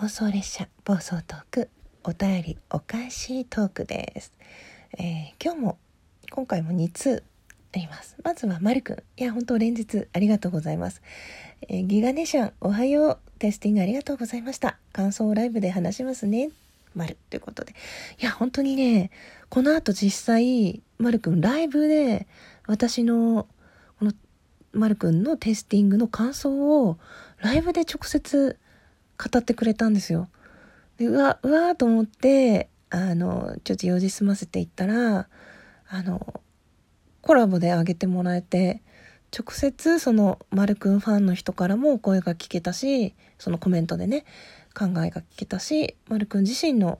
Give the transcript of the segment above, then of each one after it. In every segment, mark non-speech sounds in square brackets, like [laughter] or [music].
妄想列車暴走トークお便りお返しトークです、えー今日も今回も2通あります。まずはまるくん。いや本当連日ありがとうございます、えーギガネシャンおはよう。テスティングありがとうございました。感想をライブで話しますね。まるということで。いや本当にねこの後実際まるくんライブで私のこのまるくんのテスティングの感想をライブで直接語ってくれたんですよ。でうわうわーと思ってあのちょっと用事済ませていったらあのコラボで上げてもらえて直接そのまるくんファンの人からも声が聞けたしそのコメントでね考えが聞けたしまるくん自身の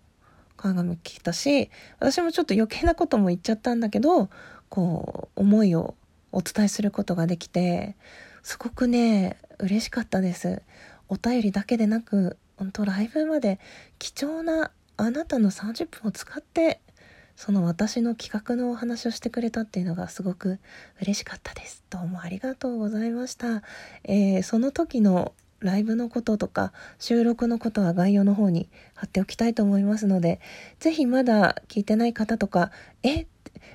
考えも聞けたし私もちょっと余計なことも言っちゃったんだけどこう思いをお伝えすることができてすごくね嬉しかったですお便りだけでなく本当ライブまで貴重なあなたの30分を使ってその私の企画のお話をしてくれたっていうのがすごく嬉しかったです。どうもありがとうございました、えーその時のライブのこととか収録のことは概要の方に貼っておきたいと思いますのでぜひまだ聞いてない方とかえ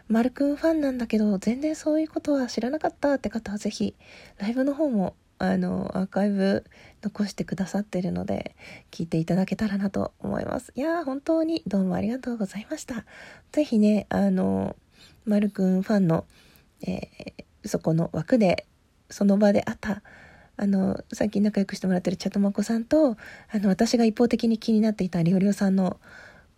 マルくんファンなんだけど全然そういうことは知らなかったって方はぜひライブの方もあのアーカイブ残してくださってるので聞いていただけたらなと思いますいや本当にどうもありがとうございましたぜひねあのまるくんファンの、えーそこの枠でその場であったあの最近仲良くしてもらってるチャトマコさんとあの私が一方的に気になっていたりょうりょうさんの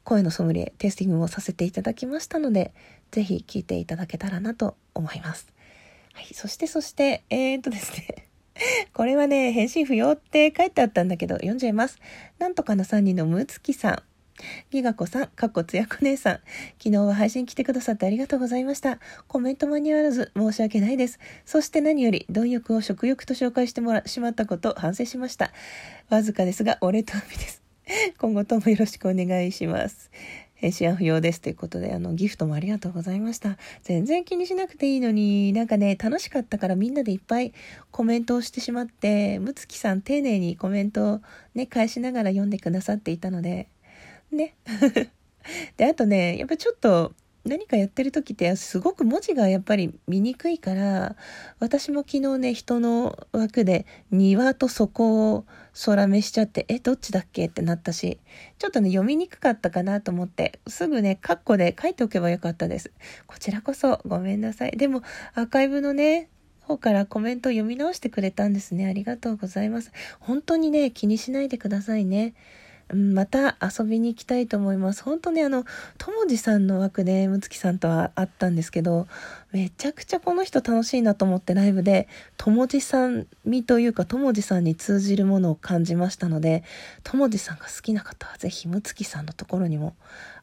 声のソムリエテイスティングもさせていただきましたのでぜひ聞いていただけたらなと思います。はい、そしてそしてえー、っとですね [laughs] これはね返信不要って書いてあったんだけど読んじゃいます。なんとかの3人のむつきさんギガ子さん、かっこつやこ姉さん。昨日は配信来てくださってありがとうございました。コメント間に合わず申し訳ないです。そして何より、貪欲を食欲と紹介してもらしまったこと反省しました。わずかですが、お礼と意味です。今後ともよろしくお願いします。返信は不要ですということで、あの、ギフトもありがとうございました。全然気にしなくていいのに、なんかね、楽しかったからみんなでいっぱいコメントをしてしまって、むつきさん丁寧にコメントをね、返しながら読んでくださっていたので、ね。[laughs] で、あとね、やっぱちょっと何かやってる時ってすごく文字がやっぱり見にくいから、私も昨日ね、人の枠で庭と底を空目しちゃって、え、どっちだっけってなったし、ちょっとね、読みにくかったかなと思って、すぐね、カッコで書いておけばよかったです。こちらこそごめんなさい。でも、アーカイブのね、方からコメント読み直してくれたんですね。ありがとうございます。本当にね、気にしないでくださいね。また遊びに行きたいと思います。本当ね、あの、ともじさんの枠で、むつきさんとは会ったんですけど、めちゃくちゃこの人楽しいなと思ってライブで、ともじさんみというか、ともじさんに通じるものを感じましたので、ともじさんが好きな方はぜひ、むつきさんのところにも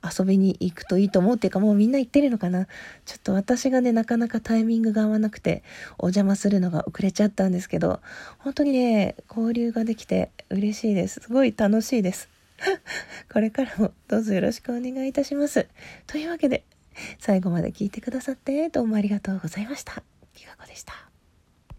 遊びに行くといいと思うっていうか、もうみんな行ってるのかな？ちょっと私がね、なかなかタイミングが合わなくて、お邪魔するのが遅れちゃったんですけど、本当にね、交流ができて嬉しいです。すごい楽しいです。[laughs] これからもどうぞよろしくお願いいたします。というわけで、最後まで聞いてくださってどうもありがとうございました。きがこでした。